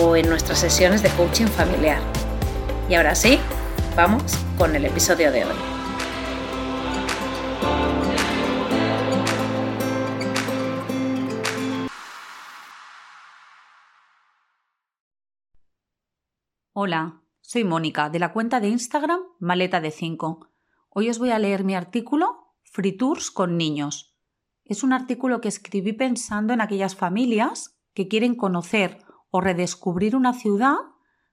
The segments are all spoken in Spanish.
o en nuestras sesiones de coaching familiar. Y ahora sí, vamos con el episodio de hoy. Hola, soy Mónica de la cuenta de Instagram Maleta de 5. Hoy os voy a leer mi artículo Free Tours con niños. Es un artículo que escribí pensando en aquellas familias que quieren conocer o redescubrir una ciudad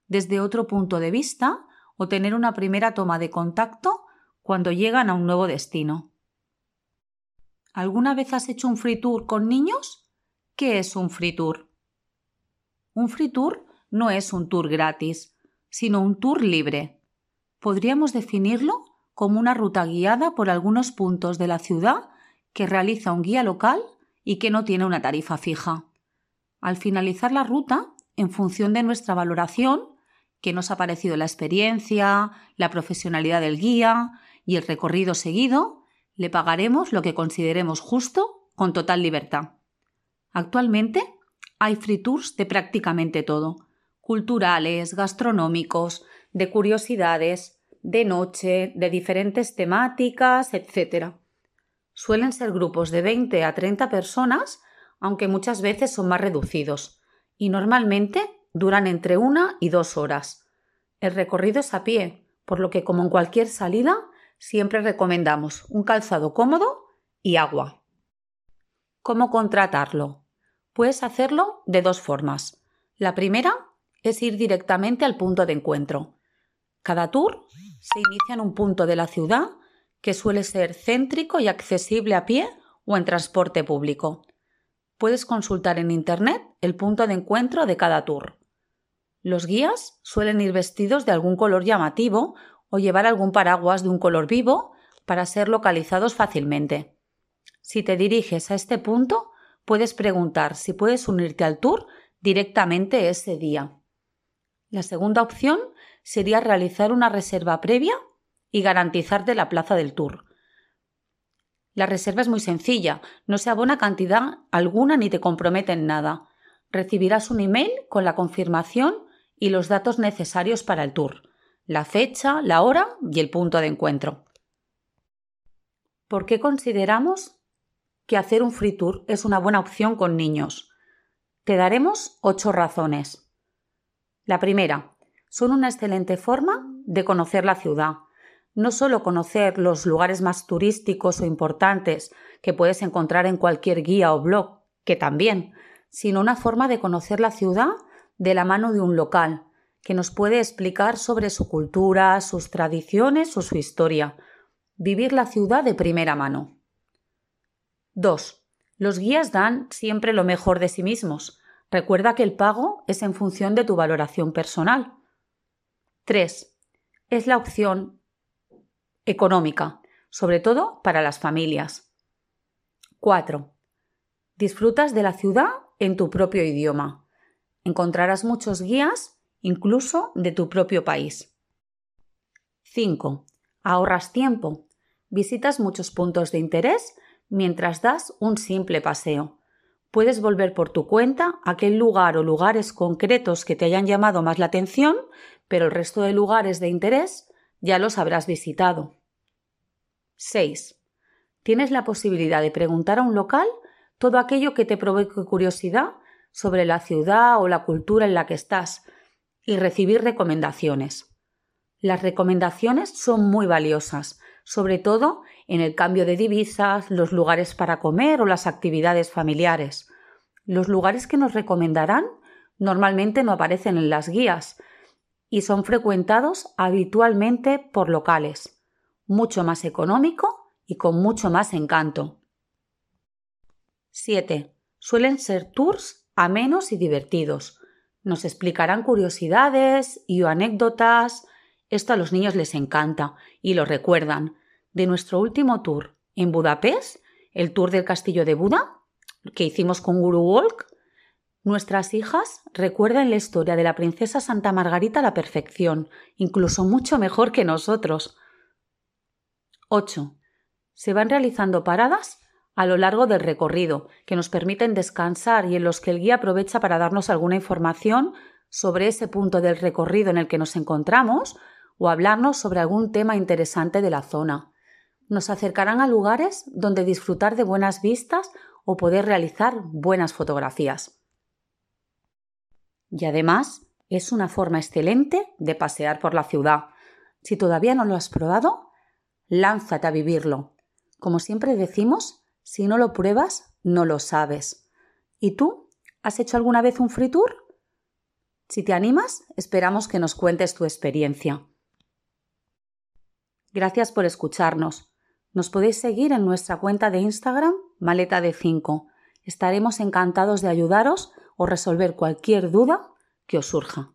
desde otro punto de vista o tener una primera toma de contacto cuando llegan a un nuevo destino. ¿Alguna vez has hecho un free tour con niños? ¿Qué es un free tour? Un free tour no es un tour gratis, sino un tour libre. Podríamos definirlo como una ruta guiada por algunos puntos de la ciudad que realiza un guía local y que no tiene una tarifa fija. Al finalizar la ruta, en función de nuestra valoración, qué nos ha parecido la experiencia, la profesionalidad del guía y el recorrido seguido, le pagaremos lo que consideremos justo con total libertad. Actualmente hay free tours de prácticamente todo, culturales, gastronómicos, de curiosidades, de noche, de diferentes temáticas, etc. Suelen ser grupos de 20 a 30 personas, aunque muchas veces son más reducidos, y normalmente duran entre una y dos horas. El recorrido es a pie, por lo que como en cualquier salida, siempre recomendamos un calzado cómodo y agua. ¿Cómo contratarlo? Puedes hacerlo de dos formas. La primera es ir directamente al punto de encuentro. Cada tour se inicia en un punto de la ciudad que suele ser céntrico y accesible a pie o en transporte público. Puedes consultar en Internet el punto de encuentro de cada tour. Los guías suelen ir vestidos de algún color llamativo o llevar algún paraguas de un color vivo para ser localizados fácilmente. Si te diriges a este punto, puedes preguntar si puedes unirte al tour directamente ese día. La segunda opción sería realizar una reserva previa y garantizarte la plaza del tour. La reserva es muy sencilla, no se abona cantidad alguna ni te compromete en nada. Recibirás un email con la confirmación y los datos necesarios para el tour, la fecha, la hora y el punto de encuentro. ¿Por qué consideramos que hacer un free tour es una buena opción con niños? Te daremos ocho razones. La primera, son una excelente forma de conocer la ciudad. No solo conocer los lugares más turísticos o importantes que puedes encontrar en cualquier guía o blog, que también, sino una forma de conocer la ciudad de la mano de un local, que nos puede explicar sobre su cultura, sus tradiciones o su historia. Vivir la ciudad de primera mano. 2. Los guías dan siempre lo mejor de sí mismos. Recuerda que el pago es en función de tu valoración personal. 3. Es la opción económica, sobre todo para las familias. 4. Disfrutas de la ciudad en tu propio idioma. Encontrarás muchos guías, incluso de tu propio país. 5. Ahorras tiempo. Visitas muchos puntos de interés mientras das un simple paseo. Puedes volver por tu cuenta a aquel lugar o lugares concretos que te hayan llamado más la atención, pero el resto de lugares de interés ya los habrás visitado. 6. Tienes la posibilidad de preguntar a un local todo aquello que te provoque curiosidad sobre la ciudad o la cultura en la que estás y recibir recomendaciones. Las recomendaciones son muy valiosas, sobre todo en el cambio de divisas, los lugares para comer o las actividades familiares. Los lugares que nos recomendarán normalmente no aparecen en las guías y son frecuentados habitualmente por locales, mucho más económico y con mucho más encanto. 7. Suelen ser tours amenos y divertidos. Nos explicarán curiosidades y anécdotas. Esto a los niños les encanta y lo recuerdan. De nuestro último tour en Budapest, el tour del castillo de Buda, que hicimos con Guru Walk, nuestras hijas recuerdan la historia de la princesa Santa Margarita a la perfección, incluso mucho mejor que nosotros. 8. Se van realizando paradas a lo largo del recorrido, que nos permiten descansar y en los que el guía aprovecha para darnos alguna información sobre ese punto del recorrido en el que nos encontramos o hablarnos sobre algún tema interesante de la zona. Nos acercarán a lugares donde disfrutar de buenas vistas o poder realizar buenas fotografías. Y además es una forma excelente de pasear por la ciudad. Si todavía no lo has probado, lánzate a vivirlo. Como siempre decimos, si no lo pruebas, no lo sabes. ¿Y tú? ¿Has hecho alguna vez un free tour? Si te animas, esperamos que nos cuentes tu experiencia. Gracias por escucharnos. Nos podéis seguir en nuestra cuenta de Instagram, Maleta de 5. Estaremos encantados de ayudaros o resolver cualquier duda que os surja.